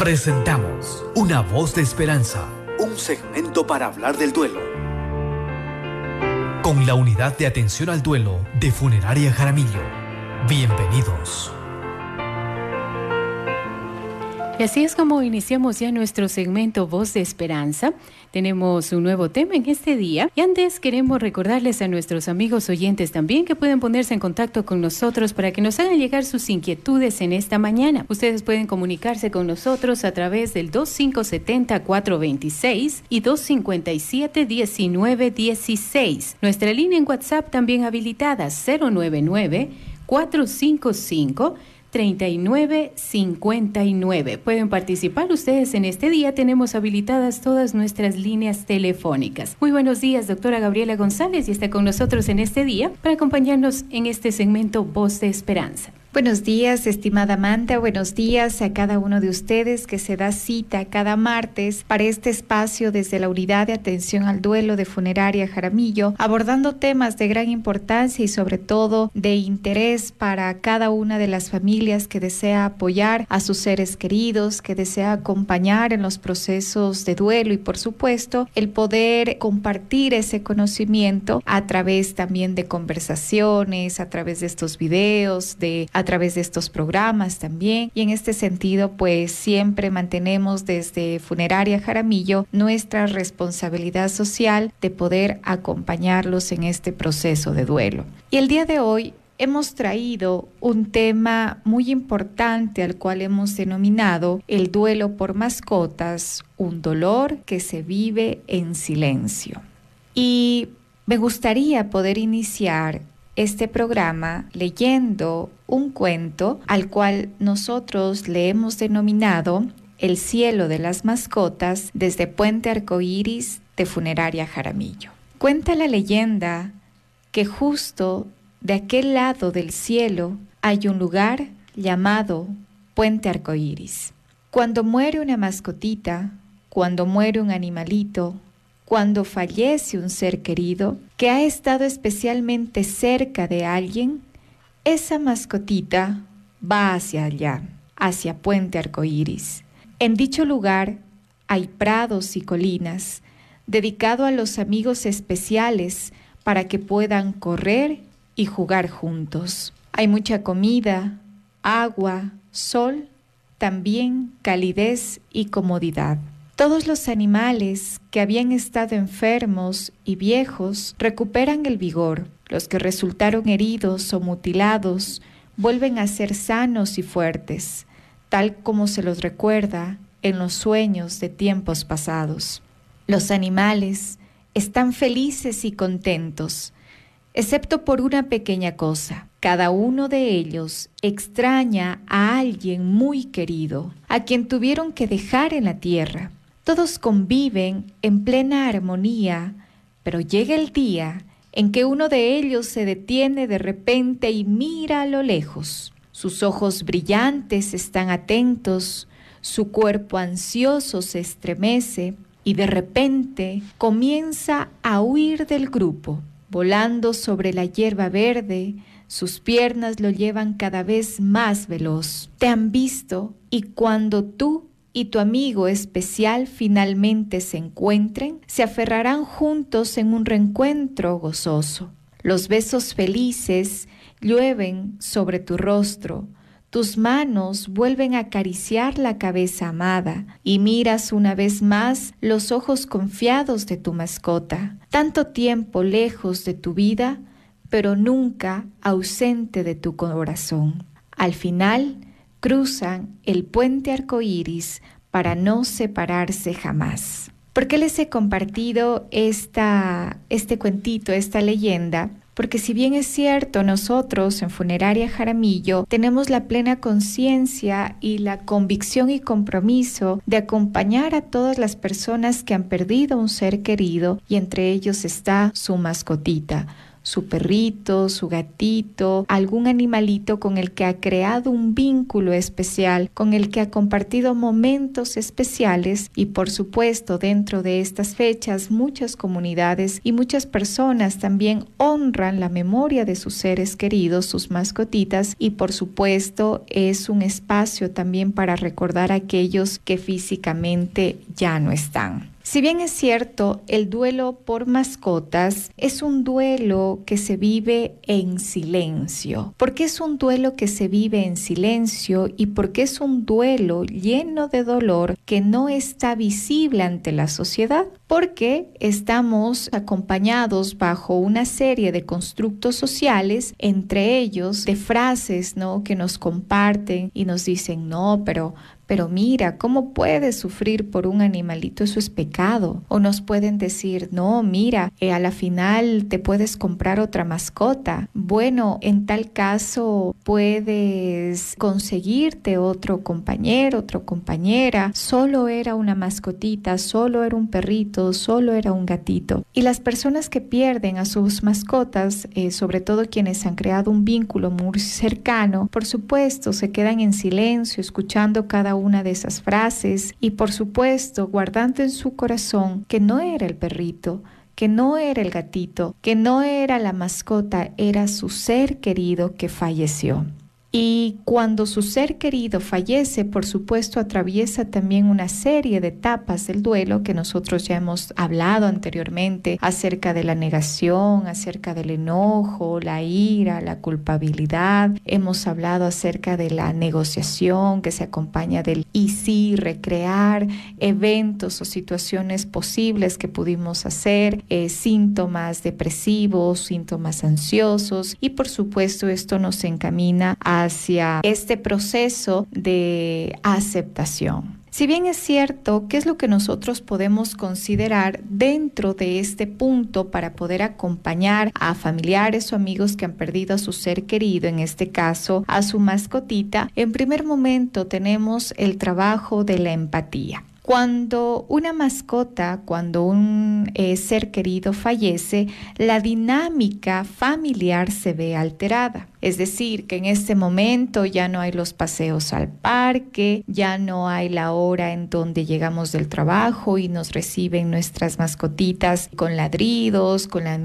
Presentamos Una voz de esperanza, un segmento para hablar del duelo. Con la unidad de atención al duelo de Funeraria Jaramillo. Bienvenidos. Y así es como iniciamos ya nuestro segmento Voz de Esperanza. Tenemos un nuevo tema en este día y antes queremos recordarles a nuestros amigos oyentes también que pueden ponerse en contacto con nosotros para que nos hagan llegar sus inquietudes en esta mañana. Ustedes pueden comunicarse con nosotros a través del 2570-426 y 257-1916. Nuestra línea en WhatsApp también habilitada 099 455 3959. Pueden participar ustedes en este día. Tenemos habilitadas todas nuestras líneas telefónicas. Muy buenos días, doctora Gabriela González, y está con nosotros en este día para acompañarnos en este segmento Voz de Esperanza. Buenos días, estimada Amanda. Buenos días a cada uno de ustedes que se da cita cada martes para este espacio desde la Unidad de Atención al Duelo de Funeraria Jaramillo, abordando temas de gran importancia y sobre todo de interés para cada una de las familias que desea apoyar a sus seres queridos, que desea acompañar en los procesos de duelo y por supuesto el poder compartir ese conocimiento a través también de conversaciones, a través de estos videos, de a través de estos programas también. Y en este sentido, pues siempre mantenemos desde Funeraria Jaramillo nuestra responsabilidad social de poder acompañarlos en este proceso de duelo. Y el día de hoy hemos traído un tema muy importante al cual hemos denominado el duelo por mascotas, un dolor que se vive en silencio. Y me gustaría poder iniciar este programa leyendo un cuento al cual nosotros le hemos denominado El cielo de las mascotas desde Puente Arcoíris de Funeraria Jaramillo. Cuenta la leyenda que justo de aquel lado del cielo hay un lugar llamado Puente Arcoíris. Cuando muere una mascotita, cuando muere un animalito, cuando fallece un ser querido que ha estado especialmente cerca de alguien, esa mascotita va hacia allá, hacia Puente Arcoíris. En dicho lugar hay prados y colinas dedicado a los amigos especiales para que puedan correr y jugar juntos. Hay mucha comida, agua, sol, también calidez y comodidad. Todos los animales que habían estado enfermos y viejos recuperan el vigor. Los que resultaron heridos o mutilados vuelven a ser sanos y fuertes, tal como se los recuerda en los sueños de tiempos pasados. Los animales están felices y contentos, excepto por una pequeña cosa. Cada uno de ellos extraña a alguien muy querido, a quien tuvieron que dejar en la tierra. Todos conviven en plena armonía, pero llega el día en que uno de ellos se detiene de repente y mira a lo lejos. Sus ojos brillantes están atentos, su cuerpo ansioso se estremece y de repente comienza a huir del grupo. Volando sobre la hierba verde, sus piernas lo llevan cada vez más veloz. Te han visto y cuando tú y tu amigo especial finalmente se encuentren, se aferrarán juntos en un reencuentro gozoso. Los besos felices llueven sobre tu rostro, tus manos vuelven a acariciar la cabeza amada y miras una vez más los ojos confiados de tu mascota, tanto tiempo lejos de tu vida, pero nunca ausente de tu corazón. Al final, cruzan el puente arcoíris para no separarse jamás. ¿Por qué les he compartido esta, este cuentito, esta leyenda? Porque si bien es cierto, nosotros en Funeraria Jaramillo tenemos la plena conciencia y la convicción y compromiso de acompañar a todas las personas que han perdido un ser querido y entre ellos está su mascotita su perrito, su gatito, algún animalito con el que ha creado un vínculo especial, con el que ha compartido momentos especiales y por supuesto dentro de estas fechas muchas comunidades y muchas personas también honran la memoria de sus seres queridos, sus mascotitas y por supuesto es un espacio también para recordar a aquellos que físicamente ya no están. Si bien es cierto, el duelo por mascotas es un duelo que se vive en silencio. ¿Por qué es un duelo que se vive en silencio y porque es un duelo lleno de dolor que no está visible ante la sociedad? Porque estamos acompañados bajo una serie de constructos sociales, entre ellos de frases, ¿no? que nos comparten y nos dicen, "No, pero pero mira, ¿cómo puedes sufrir por un animalito? Eso es pecado. O nos pueden decir, no, mira, eh, a la final te puedes comprar otra mascota. Bueno, en tal caso puedes conseguirte otro compañero, otra compañera. Solo era una mascotita, solo era un perrito, solo era un gatito. Y las personas que pierden a sus mascotas, eh, sobre todo quienes han creado un vínculo muy cercano, por supuesto, se quedan en silencio, escuchando cada una de esas frases y por supuesto guardando en su corazón que no era el perrito, que no era el gatito, que no era la mascota, era su ser querido que falleció. Y cuando su ser querido fallece, por supuesto, atraviesa también una serie de etapas del duelo que nosotros ya hemos hablado anteriormente acerca de la negación, acerca del enojo, la ira, la culpabilidad. Hemos hablado acerca de la negociación que se acompaña del y sí, recrear eventos o situaciones posibles que pudimos hacer, eh, síntomas depresivos, síntomas ansiosos y por supuesto esto nos encamina a hacia este proceso de aceptación. Si bien es cierto, ¿qué es lo que nosotros podemos considerar dentro de este punto para poder acompañar a familiares o amigos que han perdido a su ser querido, en este caso a su mascotita? En primer momento tenemos el trabajo de la empatía. Cuando una mascota, cuando un eh, ser querido fallece, la dinámica familiar se ve alterada. Es decir, que en este momento ya no hay los paseos al parque, ya no hay la hora en donde llegamos del trabajo y nos reciben nuestras mascotitas con ladridos, con las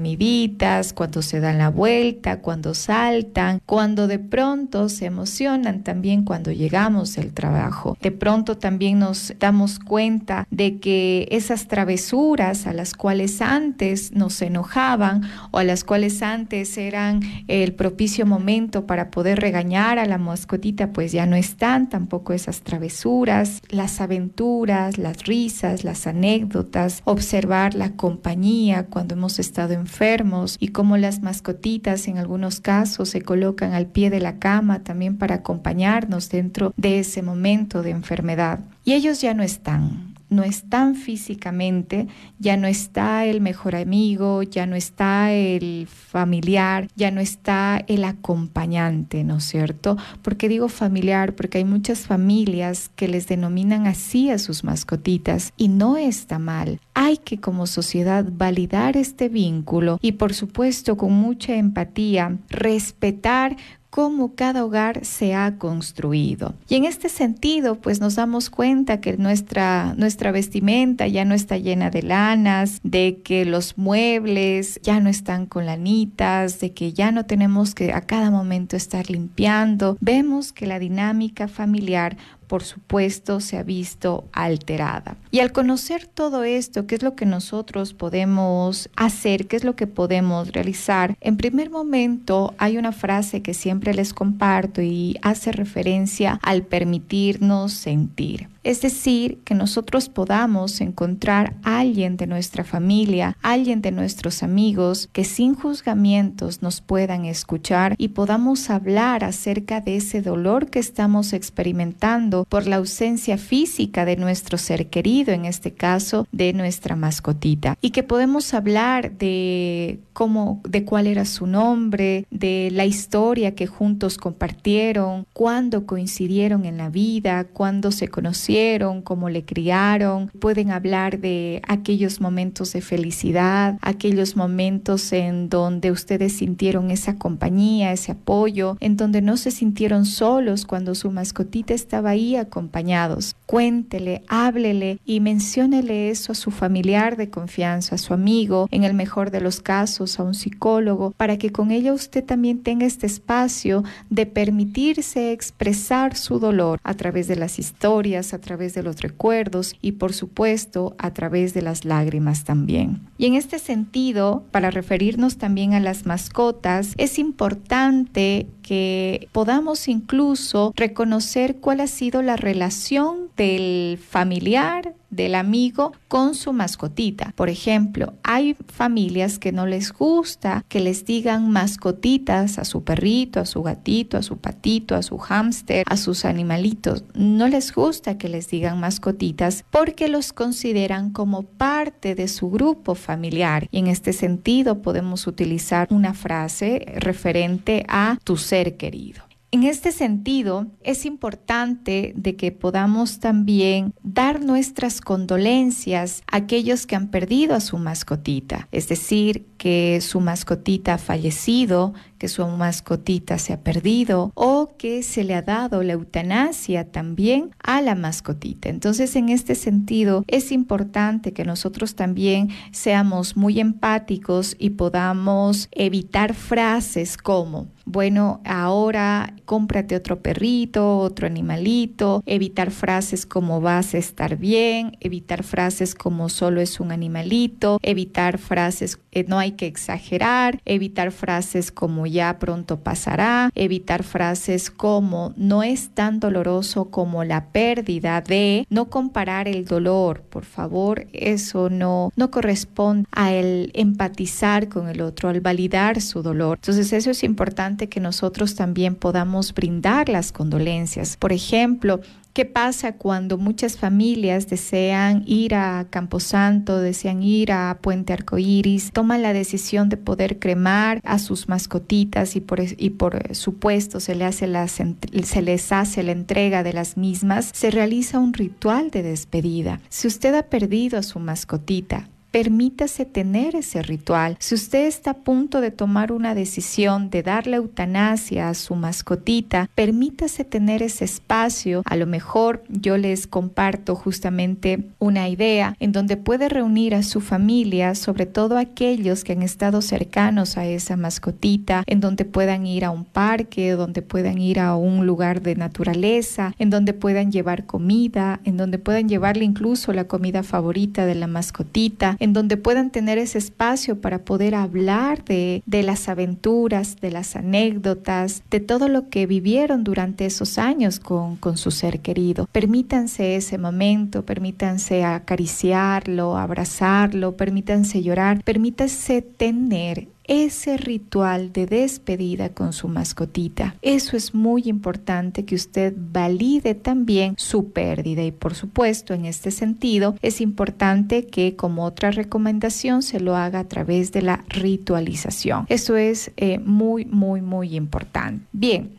cuando se dan la vuelta, cuando saltan, cuando de pronto se emocionan también cuando llegamos del trabajo. De pronto también nos damos cuenta de que esas travesuras a las cuales antes nos enojaban o a las cuales antes eran el propicio momento para poder regañar a la mascotita, pues ya no están tampoco esas travesuras, las aventuras, las risas, las anécdotas, observar la compañía cuando hemos estado enfermos y cómo las mascotitas en algunos casos se colocan al pie de la cama también para acompañarnos dentro de ese momento de enfermedad. Y ellos ya no están no están físicamente, ya no está el mejor amigo, ya no está el familiar, ya no está el acompañante, ¿no es cierto? Porque digo familiar, porque hay muchas familias que les denominan así a sus mascotitas y no está mal. Hay que como sociedad validar este vínculo y por supuesto con mucha empatía respetar cómo cada hogar se ha construido. Y en este sentido, pues nos damos cuenta que nuestra, nuestra vestimenta ya no está llena de lanas, de que los muebles ya no están con lanitas, de que ya no tenemos que a cada momento estar limpiando. Vemos que la dinámica familiar por supuesto, se ha visto alterada. Y al conocer todo esto, ¿qué es lo que nosotros podemos hacer? ¿Qué es lo que podemos realizar? En primer momento, hay una frase que siempre les comparto y hace referencia al permitirnos sentir. Es decir, que nosotros podamos encontrar a alguien de nuestra familia, alguien de nuestros amigos, que sin juzgamientos nos puedan escuchar y podamos hablar acerca de ese dolor que estamos experimentando por la ausencia física de nuestro ser querido, en este caso de nuestra mascotita, y que podemos hablar de cómo, de cuál era su nombre, de la historia que juntos compartieron, cuándo coincidieron en la vida, cuándo se conocieron, cómo le criaron. Pueden hablar de aquellos momentos de felicidad, aquellos momentos en donde ustedes sintieron esa compañía, ese apoyo, en donde no se sintieron solos cuando su mascotita estaba ahí acompañados. Cuéntele, háblele y menciónele eso a su familiar de confianza, a su amigo, en el mejor de los casos, a un psicólogo, para que con ella usted también tenga este espacio de permitirse expresar su dolor a través de las historias, a través de los recuerdos y por supuesto a través de las lágrimas también. Y en este sentido, para referirnos también a las mascotas, es importante que podamos incluso reconocer cuál ha sido la relación del familiar, del amigo con su mascotita. Por ejemplo, hay familias que no les gusta que les digan mascotitas a su perrito, a su gatito, a su patito, a su hámster, a sus animalitos. No les gusta que les digan mascotitas porque los consideran como parte de su grupo familiar. Y en este sentido podemos utilizar una frase referente a tu ser querido. En este sentido, es importante de que podamos también dar nuestras condolencias a aquellos que han perdido a su mascotita, es decir, que su mascotita ha fallecido, que su mascotita se ha perdido o que se le ha dado la eutanasia también a la mascotita. Entonces, en este sentido, es importante que nosotros también seamos muy empáticos y podamos evitar frases como bueno, ahora cómprate otro perrito, otro animalito, evitar frases como vas a estar bien, evitar frases como solo es un animalito, evitar frases eh, no hay que exagerar, evitar frases como ya pronto pasará, evitar frases como no es tan doloroso como la pérdida de, no comparar el dolor, por favor, eso no, no corresponde a el empatizar con el otro, al validar su dolor. Entonces eso es importante que nosotros también podamos brindar las condolencias. Por ejemplo, ¿Qué pasa cuando muchas familias desean ir a Camposanto, desean ir a Puente Arcoíris, toman la decisión de poder cremar a sus mascotitas y por, y por supuesto se, se les hace la entrega de las mismas? Se realiza un ritual de despedida. Si usted ha perdido a su mascotita, permítase tener ese ritual. Si usted está a punto de tomar una decisión de darle eutanasia a su mascotita, permítase tener ese espacio. A lo mejor yo les comparto justamente una idea en donde puede reunir a su familia, sobre todo aquellos que han estado cercanos a esa mascotita, en donde puedan ir a un parque, donde puedan ir a un lugar de naturaleza, en donde puedan llevar comida, en donde puedan llevarle incluso la comida favorita de la mascotita, en donde puedan tener ese espacio para poder hablar de, de las aventuras, de las anécdotas, de todo lo que vivieron durante esos años con, con su ser querido. Permítanse ese momento, permítanse acariciarlo, abrazarlo, permítanse llorar, permítanse tener ese ritual de despedida con su mascotita. Eso es muy importante que usted valide también su pérdida y por supuesto en este sentido es importante que como otra recomendación se lo haga a través de la ritualización. Eso es eh, muy muy muy importante. Bien,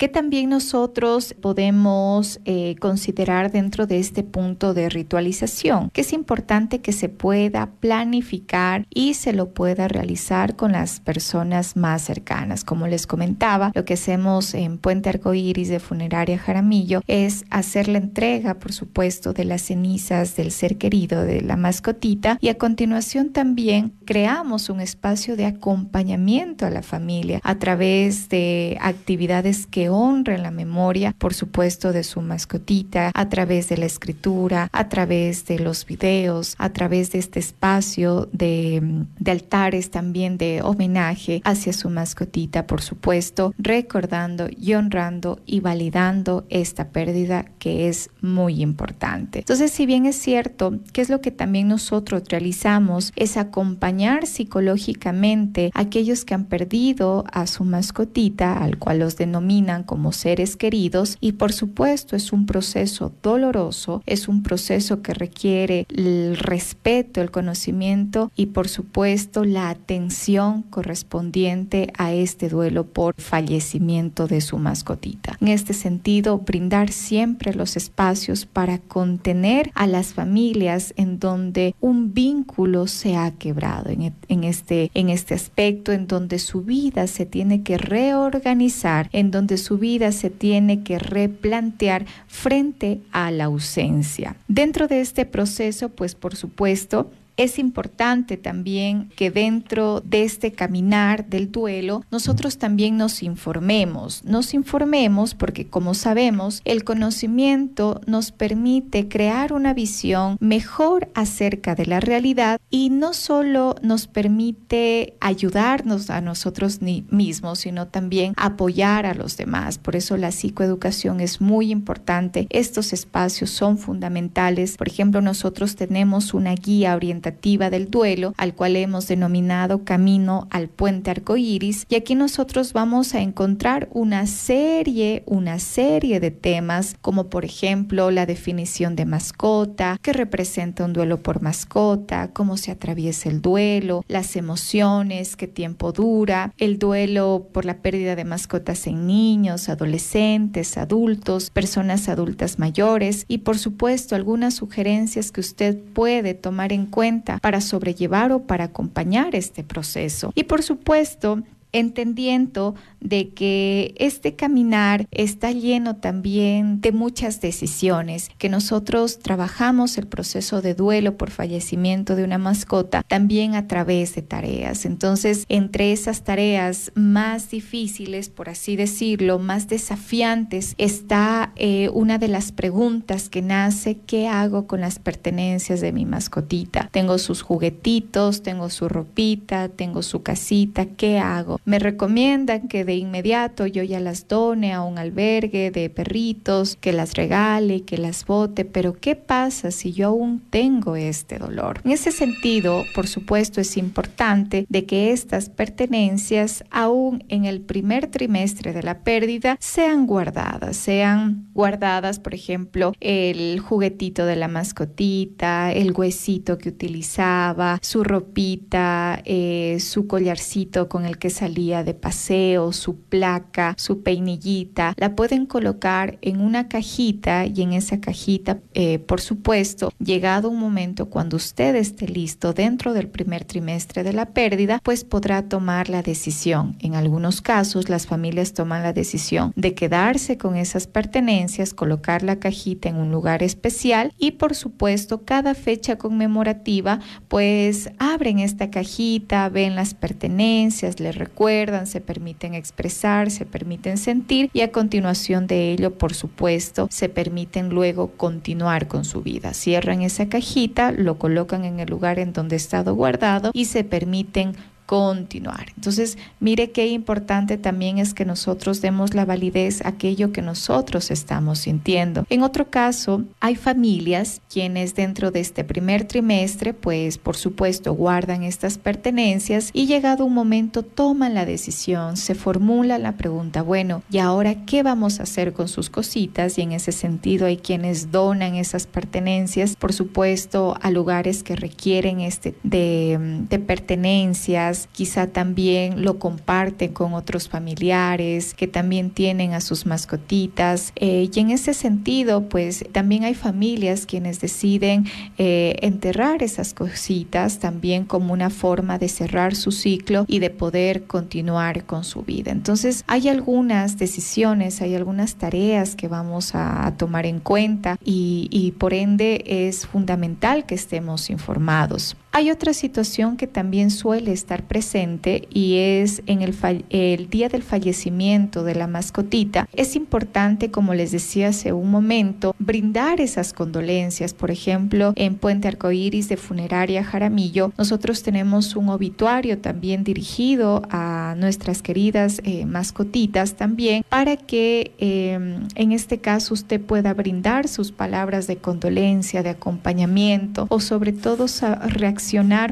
que también nosotros podemos eh, considerar dentro de este punto de ritualización, que es importante que se pueda planificar y se lo pueda realizar con las personas más cercanas. Como les comentaba, lo que hacemos en Puente Arcoíris de Funeraria Jaramillo es hacer la entrega, por supuesto, de las cenizas del ser querido, de la mascotita, y a continuación también creamos un espacio de acompañamiento a la familia a través de actividades que honren la memoria, por supuesto, de su mascotita, a través de la escritura, a través de los videos, a través de este espacio de, de altares también de homenaje hacia su mascotita, por supuesto, recordando y honrando y validando esta pérdida que es muy importante. Entonces, si bien es cierto, ¿qué es lo que también nosotros realizamos? Es acompañar psicológicamente a aquellos que han perdido a su mascotita, al cual los denominan como seres queridos y por supuesto es un proceso doloroso, es un proceso que requiere el respeto, el conocimiento y por supuesto la atención correspondiente a este duelo por fallecimiento de su mascotita. En este sentido, brindar siempre los espacios para contener a las familias en donde un vínculo se ha quebrado en, en este, en este aspecto, en donde su vida se tiene que reorganizar, en donde su vida se tiene que replantear frente a la ausencia. Dentro de este proceso, pues por supuesto, es importante también que dentro de este caminar del duelo nosotros también nos informemos. Nos informemos porque como sabemos el conocimiento nos permite crear una visión mejor acerca de la realidad y no solo nos permite ayudarnos a nosotros mismos, sino también apoyar a los demás. Por eso la psicoeducación es muy importante. Estos espacios son fundamentales. Por ejemplo, nosotros tenemos una guía orientativa del duelo, al cual hemos denominado Camino al Puente Arcoíris, y aquí nosotros vamos a encontrar una serie, una serie de temas, como por ejemplo la definición de mascota, qué representa un duelo por mascota, cómo se atraviesa el duelo, las emociones, qué tiempo dura, el duelo por la pérdida de mascotas en niños, adolescentes, adultos, personas adultas mayores y por supuesto algunas sugerencias que usted puede tomar en cuenta para sobrellevar o para acompañar este proceso. Y por supuesto, entendiendo de que este caminar está lleno también de muchas decisiones, que nosotros trabajamos el proceso de duelo por fallecimiento de una mascota también a través de tareas. Entonces, entre esas tareas más difíciles, por así decirlo, más desafiantes, está eh, una de las preguntas que nace, ¿qué hago con las pertenencias de mi mascotita? Tengo sus juguetitos, tengo su ropita, tengo su casita, ¿qué hago? Me recomiendan que de inmediato yo ya las done a un albergue de perritos, que las regale, que las bote, pero ¿qué pasa si yo aún tengo este dolor? En ese sentido, por supuesto, es importante de que estas pertenencias, aún en el primer trimestre de la pérdida, sean guardadas, sean guardadas, por ejemplo, el juguetito de la mascotita, el huesito que utilizaba, su ropita, eh, su collarcito con el que salía de paseo, su placa, su peinillita, la pueden colocar en una cajita y en esa cajita, eh, por supuesto, llegado un momento cuando usted esté listo dentro del primer trimestre de la pérdida, pues podrá tomar la decisión. En algunos casos, las familias toman la decisión de quedarse con esas pertenencias, colocar la cajita en un lugar especial y, por supuesto, cada fecha conmemorativa, pues abren esta cajita, ven las pertenencias, le recuerdan, se permiten expresar, se permiten sentir y a continuación de ello, por supuesto, se permiten luego continuar con su vida. Cierran esa cajita, lo colocan en el lugar en donde ha estado guardado y se permiten continuar. Entonces, mire qué importante también es que nosotros demos la validez a aquello que nosotros estamos sintiendo. En otro caso, hay familias quienes dentro de este primer trimestre, pues por supuesto guardan estas pertenencias y llegado un momento toman la decisión, se formula la pregunta, bueno, ¿y ahora qué vamos a hacer con sus cositas? Y en ese sentido hay quienes donan esas pertenencias, por supuesto, a lugares que requieren este de, de pertenencias quizá también lo comparten con otros familiares que también tienen a sus mascotitas. Eh, y en ese sentido, pues también hay familias quienes deciden eh, enterrar esas cositas también como una forma de cerrar su ciclo y de poder continuar con su vida. Entonces, hay algunas decisiones, hay algunas tareas que vamos a, tomar en cuenta y, y por ende es fundamental que estemos informados. Hay otra situación que también suele estar presente y es en el, día del fallecimiento de la mascotita. Es importante, como les decía hace un momento, brindar esas condolencias. Por ejemplo, en Puente Arcoíris de Funeraria Jaramillo, nosotros tenemos un obituario también dirigido a nuestras queridas eh, mascotitas también para que em, en este caso usted pueda brindar sus palabras de condolencia, de acompañamiento o sobre todo reaccionar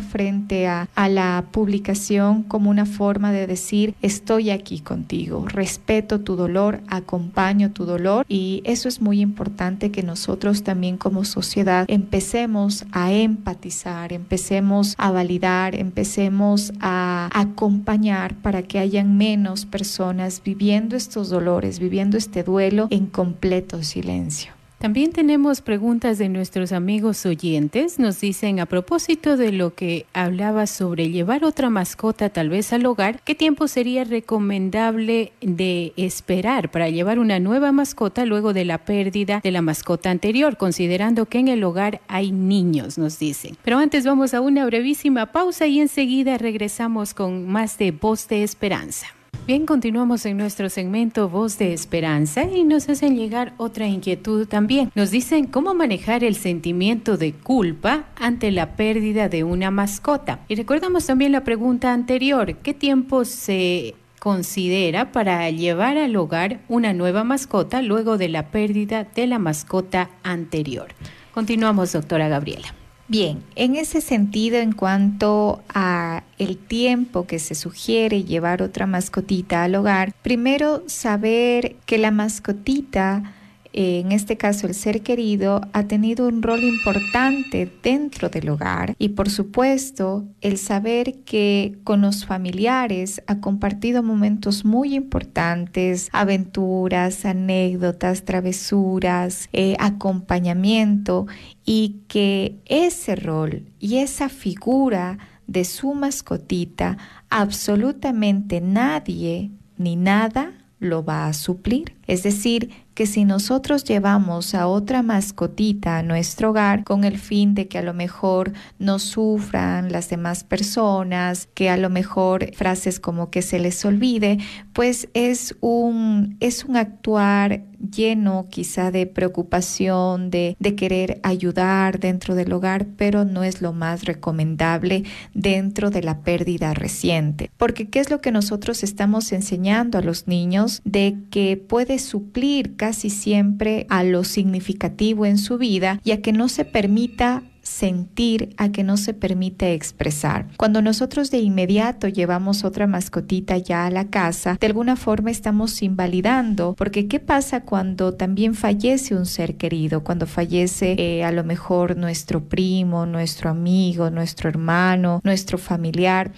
frente a, a la publicación como una forma de decir estoy aquí contigo, respeto tu dolor, acompaño tu dolor y eso es muy importante que nosotros también como sociedad empecemos a empatizar, empecemos a validar, empecemos a acompañar para que hayan menos personas viviendo estos dolores, viviendo este duelo en completo silencio. También tenemos preguntas de nuestros amigos oyentes. Nos dicen a propósito de lo que hablaba sobre llevar otra mascota tal vez al hogar, ¿qué tiempo sería recomendable de esperar para llevar una nueva mascota luego de la pérdida de la mascota anterior, considerando que en el hogar hay niños, nos dicen. Pero antes vamos a una brevísima pausa y enseguida regresamos con más de Voz de Esperanza. Bien, continuamos en nuestro segmento Voz de Esperanza y nos hacen llegar otra inquietud también. Nos dicen cómo manejar el sentimiento de culpa ante la pérdida de una mascota. Y recordamos también la pregunta anterior, ¿qué tiempo se considera para llevar al hogar una nueva mascota luego de la pérdida de la mascota anterior? Continuamos, doctora Gabriela. Bien, en ese sentido, en cuanto a el tiempo que se sugiere llevar otra mascotita al hogar, primero saber que la mascotita en este caso el ser querido, ha tenido un rol importante dentro del hogar y por supuesto el saber que con los familiares ha compartido momentos muy importantes, aventuras, anécdotas, travesuras, eh, acompañamiento y que ese rol y esa figura de su mascotita absolutamente nadie ni nada lo va a suplir. Es decir, que si nosotros llevamos a otra mascotita a nuestro hogar con el fin de que a lo mejor no sufran las demás personas, que a lo mejor frases como que se les olvide, pues es un, es un actuar lleno quizá de preocupación, de, de querer ayudar dentro del hogar, pero no es lo más recomendable dentro de la pérdida reciente. Porque ¿qué es lo que nosotros estamos enseñando a los niños? De que puede suplir casi siempre a lo significativo en su vida y a que no se permita sentir a que no se permite expresar. Cuando nosotros de inmediato llevamos otra mascotita ya a la casa, de alguna forma estamos invalidando, porque ¿qué pasa cuando también fallece un ser querido? Cuando fallece eh, a lo mejor nuestro primo, nuestro amigo, nuestro hermano, nuestro familiar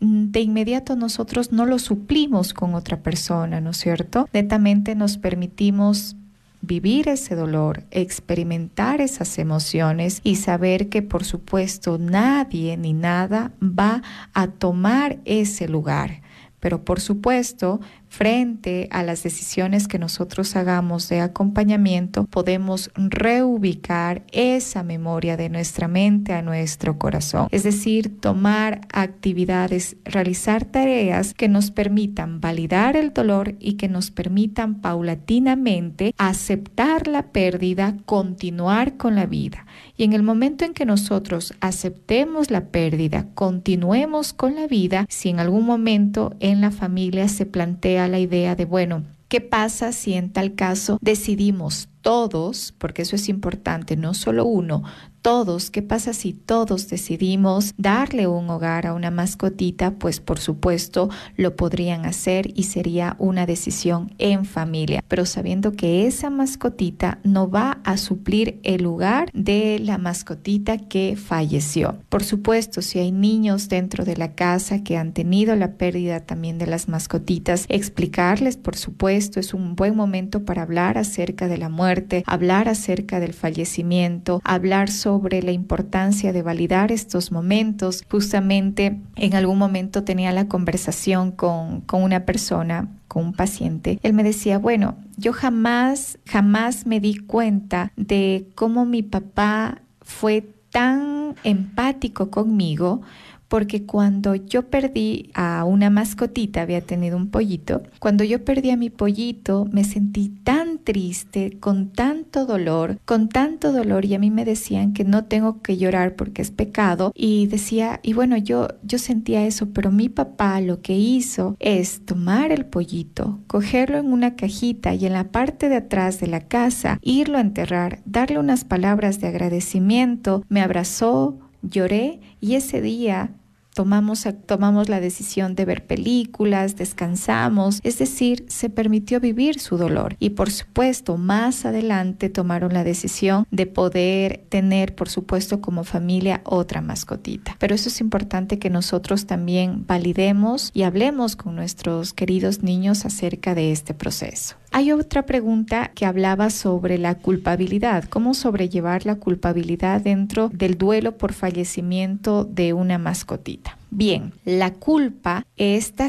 de inmediato nosotros no lo suplimos con otra persona, ¿no es cierto? Netamente nos permitimos vivir ese dolor, experimentar esas emociones y saber que por supuesto nadie ni nada va a tomar ese lugar. Pero por supuesto, frente a las decisiones que nosotros hagamos de acompañamiento, podemos reubicar esa memoria de nuestra mente a nuestro corazón. Es decir, tomar actividades, realizar tareas que nos permitan validar el dolor y que nos permitan paulatinamente aceptar la pérdida, continuar con la vida. Y en el momento en que nosotros aceptemos la pérdida, continuemos con la vida, si en algún momento en la familia se plantea la idea de, bueno, ¿qué pasa si en tal caso decidimos todos, porque eso es importante, no solo uno, todos, ¿qué pasa si todos decidimos darle un hogar a una mascotita? Pues por supuesto lo podrían hacer y sería una decisión en familia, pero sabiendo que esa mascotita no va a suplir el lugar de la mascotita que falleció. Por supuesto, si hay niños dentro de la casa que han tenido la pérdida también de las mascotitas, explicarles, por supuesto, es un buen momento para hablar acerca de la muerte, hablar acerca del fallecimiento, hablar sobre la importancia de validar estos momentos. Justamente en algún momento tenía la conversación con, con una persona con un paciente, él me decía, bueno, yo jamás, jamás me di cuenta de cómo mi papá fue tan empático conmigo porque cuando yo perdí a una mascotita, había tenido un pollito, cuando yo perdí a mi pollito me sentí tan triste, con tanto dolor, con tanto dolor y a mí me decían que no tengo que llorar porque es pecado y decía, y bueno, yo yo sentía eso, pero mi papá lo que hizo es tomar el pollito, cogerlo en una cajita y en la parte de atrás de la casa irlo a enterrar, darle unas palabras de agradecimiento, me abrazó, lloré y ese día tomamos, tomamos la decisión de ver películas, descansamos, es decir, se permitió vivir su dolor. Y por supuesto, más adelante tomaron la decisión de poder tener, por supuesto, como familia otra mascotita. Pero eso es importante que nosotros también validemos y hablemos con nuestros queridos niños acerca de este proceso. Hay otra pregunta que hablaba sobre la culpabilidad, cómo sobrellevar la culpabilidad dentro del duelo por fallecimiento de una mascotita. Bien, la culpa está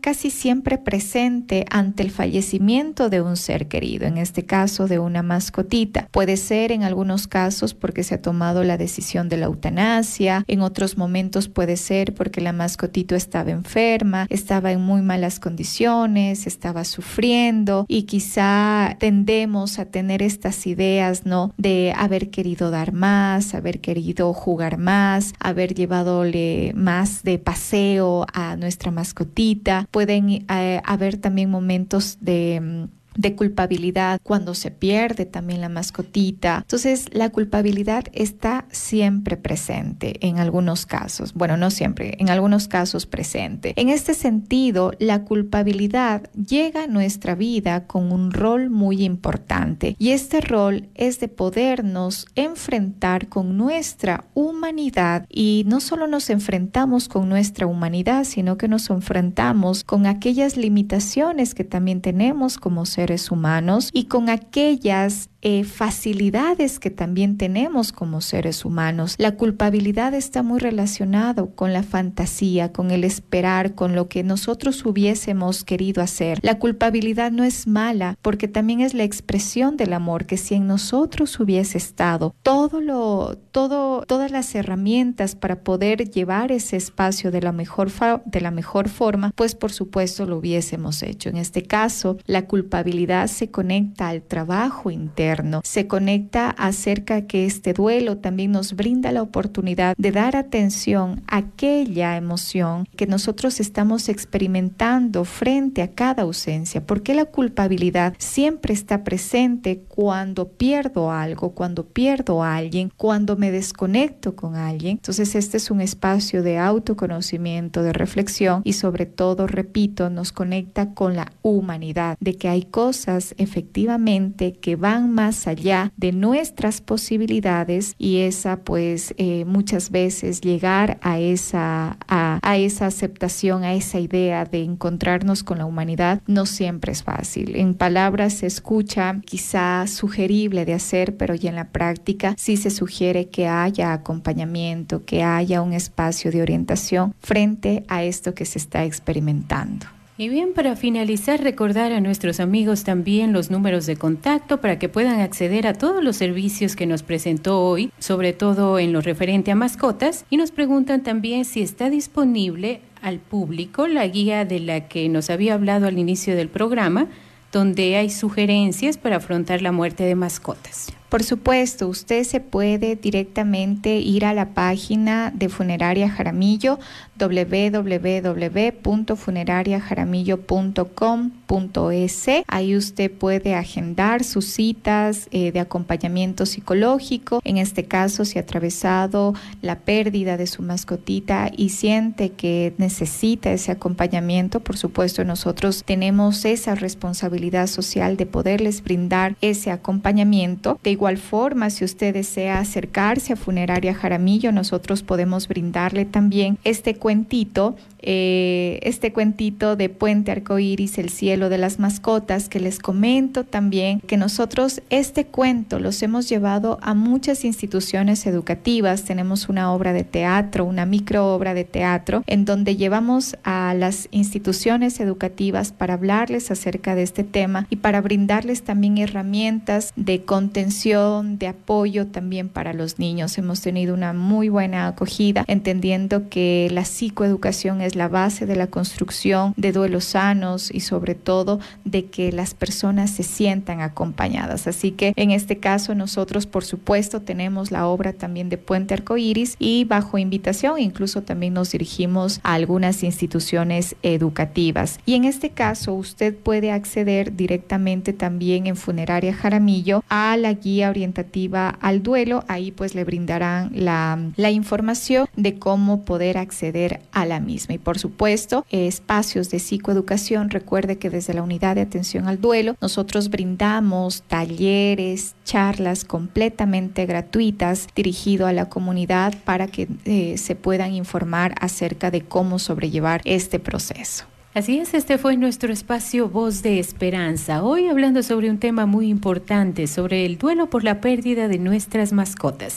casi siempre presente ante el fallecimiento de un ser querido, en este caso de una mascotita. Puede ser en algunos casos porque se ha tomado la decisión de la eutanasia, en otros momentos puede ser porque la mascotita estaba enferma, estaba en muy malas condiciones, estaba sufriendo y quizá tendemos a tener estas ideas, ¿no? De haber querido dar más, haber querido jugar más, haber llevadole más de paseo a nuestra mascotita. Pueden eh, haber también momentos de mm, de culpabilidad cuando se pierde también la mascotita. Entonces, la culpabilidad está siempre presente en algunos casos. Bueno, no siempre, en algunos casos presente. En este sentido, la culpabilidad llega a nuestra vida con un rol muy importante y este rol es de podernos enfrentar con nuestra humanidad y no solo nos enfrentamos con nuestra humanidad, sino que nos enfrentamos con aquellas limitaciones que también tenemos como seres humanos y con aquellas eh, facilidades que también tenemos como seres humanos. La culpabilidad está muy relacionado con la fantasía, con el esperar, con lo que nosotros hubiésemos querido hacer. La culpabilidad no es mala porque también es la expresión del amor que si en nosotros hubiese estado todo lo, todo, todas las herramientas para poder llevar ese espacio de la mejor, de la mejor forma, pues por supuesto lo hubiésemos hecho. En este caso, la culpabilidad se conecta al trabajo interno se conecta acerca que este duelo también nos brinda la oportunidad de dar atención a aquella emoción que nosotros estamos experimentando frente a cada ausencia, porque la culpabilidad siempre está presente cuando pierdo algo, cuando pierdo a alguien, cuando me desconecto con alguien. Entonces este es un espacio de autoconocimiento, de reflexión y sobre todo, repito, nos conecta con la humanidad, de que hay cosas efectivamente que van más allá de nuestras posibilidades y esa pues eh, muchas veces llegar a esa, a, a esa aceptación, a esa idea de encontrarnos con la humanidad no siempre es fácil. En palabras se escucha quizá sugerible de hacer, pero ya en la práctica sí se sugiere que haya acompañamiento, que haya un espacio de orientación frente a esto que se está experimentando. Y bien, para finalizar, recordar a nuestros amigos también los números de contacto para que puedan acceder a todos los servicios que nos presentó hoy, sobre todo en lo referente a mascotas, y nos preguntan también si está disponible al público la guía de la que nos había hablado al inicio del programa, donde hay sugerencias para afrontar la muerte de mascotas. Por supuesto, usted se puede directamente ir a la página de Funeraria Jaramillo, www.funerariajaramillo.com.es. Ahí usted puede agendar sus citas eh, de acompañamiento psicológico. En este caso, si ha atravesado la pérdida de su mascotita y siente que necesita ese acompañamiento, por supuesto, nosotros tenemos esa responsabilidad social de poderles brindar ese acompañamiento. De igual forma, si usted desea acercarse a Funeraria Jaramillo, nosotros podemos brindarle también este cuentito eh, este cuentito de Puente Arcoíris, el cielo de las mascotas, que les comento también que nosotros este cuento los hemos llevado a muchas instituciones educativas. Tenemos una obra de teatro, una micro obra de teatro, en donde llevamos a las instituciones educativas para hablarles acerca de este tema y para brindarles también herramientas de contención, de apoyo también para los niños. Hemos tenido una muy buena acogida, entendiendo que la psicoeducación es la base de la construcción de duelos sanos y sobre todo de que las personas se sientan acompañadas. Así que en este caso nosotros por supuesto tenemos la obra también de Puente Arcoíris y bajo invitación incluso también nos dirigimos a algunas instituciones educativas. Y en este caso usted puede acceder directamente también en Funeraria Jaramillo a la guía orientativa al duelo. Ahí pues le brindarán la, la información de cómo poder acceder a la misma. Y por supuesto, espacios de psicoeducación. Recuerde que desde la unidad de atención al duelo nosotros brindamos talleres, charlas completamente gratuitas dirigido a la comunidad para que eh, se puedan informar acerca de cómo sobrellevar este proceso. Así es, este fue nuestro espacio Voz de Esperanza. Hoy hablando sobre un tema muy importante, sobre el duelo por la pérdida de nuestras mascotas.